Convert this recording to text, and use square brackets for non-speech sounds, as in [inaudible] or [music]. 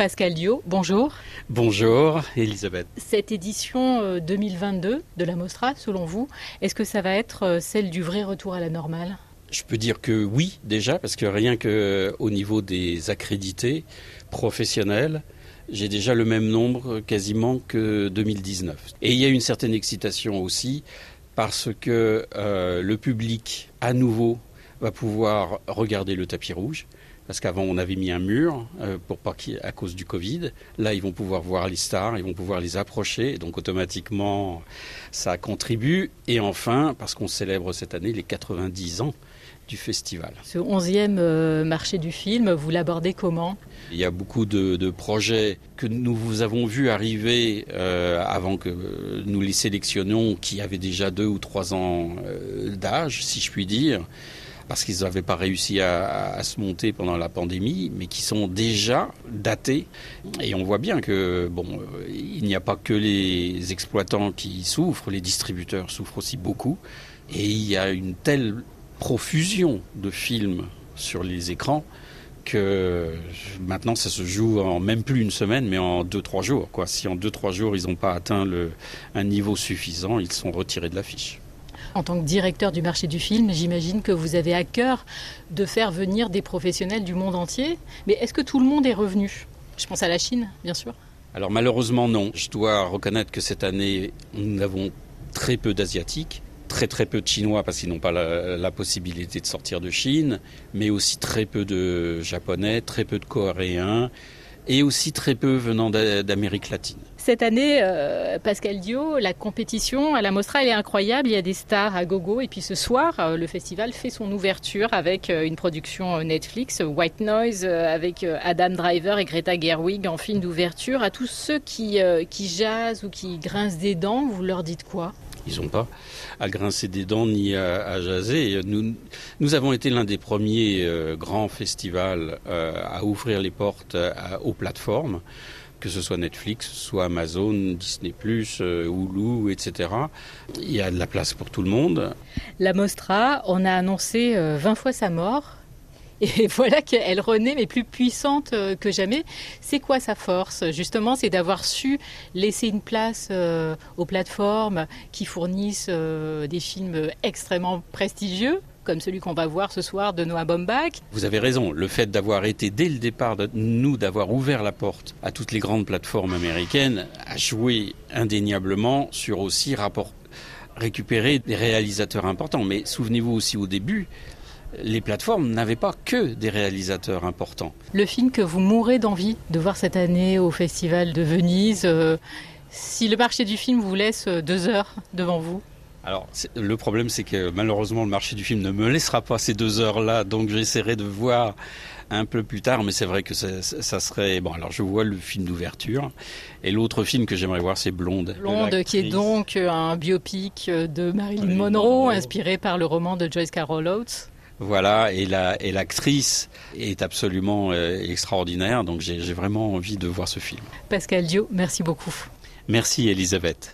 Pascal Dio, bonjour. Bonjour Elisabeth. Cette édition 2022 euh, de la Mostra, selon vous, est-ce que ça va être euh, celle du vrai retour à la normale? Je peux dire que oui, déjà, parce que rien qu'au niveau des accrédités professionnels, j'ai déjà le même nombre quasiment que 2019. Et il y a une certaine excitation aussi parce que euh, le public, à nouveau, va pouvoir regarder le tapis rouge. Parce qu'avant, on avait mis un mur euh, pour pas à cause du Covid. Là, ils vont pouvoir voir les stars, ils vont pouvoir les approcher. Donc, automatiquement, ça contribue. Et enfin, parce qu'on célèbre cette année les 90 ans du festival. Ce 11e euh, marché du film, vous l'abordez comment? Il y a beaucoup de, projets que nous vous avons vus arriver euh, avant que nous les sélectionnions, qui avaient déjà deux ou trois ans d'âge, si je puis dire parce qu'ils n'avaient pas réussi à, se monter pendant la pandémie, mais qui sont déjà datés. Et on voit bien que euh, il n'y a pas que les exploitants qui souffrent, les distributeurs souffrent aussi beaucoup. Et il y a une telle profusion de films sur les écrans que maintenant ça se joue en même plus une semaine, mais en deux trois jours. Quoi. Si en deux trois jours ils n'ont pas atteint un niveau suffisant, ils sont retirés de l'affiche. En tant que directeur du marché du film, j'imagine que vous avez à cœur de faire venir des professionnels du monde entier. Mais est-ce que tout le monde est revenu? Je pense à la Chine, bien sûr. Alors malheureusement non. Je dois reconnaître que cette année, nous avons très peu d'Asiatiques très très peu de Chinois parce qu'ils n'ont pas la, possibilité de sortir de Chine, mais aussi très peu de Japonais, très peu de Coréens et aussi très peu venant d'Amérique latine. Cette année, euh, Pascal Dio, la compétition à la Mostra, elle est incroyable. Il y a des stars à gogo. Et puis ce soir, euh, le festival fait son ouverture avec euh, une production Netflix, White Noise, avec Adam Driver et Greta Gerwig en film d'ouverture. À tous ceux qui, qui jasent ou qui grincent des dents, vous leur dites quoi? Ils n'ont pas à grincer des dents ni à, jaser. Nous, nous, avons été l'un des premiers euh, grands festivals euh, à ouvrir les portes euh, aux plateformes que ce soit Netflix, soit Amazon, Disney+, Hulu, etc. Il y a de la place pour tout le monde. La Mostra, on a annoncé 20 fois sa mort. Et [laughs] voilà qu'elle renaît, mais plus puissante euh, que jamais. C'est quoi sa force? Justement, c'est d'avoir su laisser une place euh, aux plateformes qui fournissent euh, des films extrêmement prestigieux, comme celui qu'on va voir ce soir de Noah Baumbach. Vous avez raison, le fait d'avoir été dès le départ, nous, d'avoir ouvert la porte à toutes les grandes plateformes américaines, a joué indéniablement sur aussi rapport récupérer des réalisateurs importants. Mais souvenez-vous aussi au début, les plateformes n'avaient pas que des réalisateurs importants. Le film que vous mourrez d'envie de voir cette année au Festival de Venise, euh, si le marché du film vous laisse euh, deux heures devant vous alors, le problème, c'est que malheureusement, le marché du film ne me laissera pas ces deux heures-là, donc j'essaierai de voir un peu plus tard, mais c'est vrai que ça, serait... Bon, alors je vois le film d'ouverture, et l'autre film que j'aimerais voir, c'est Blonde. Blonde, qui est donc un biopic de Marilyn Monroe, inspiré par le roman de Joyce Carol Oates. Voilà, et l'actrice est absolument euh, extraordinaire, donc j'ai vraiment envie de voir ce film. Pascal Dio, merci beaucoup. Merci Elisabeth.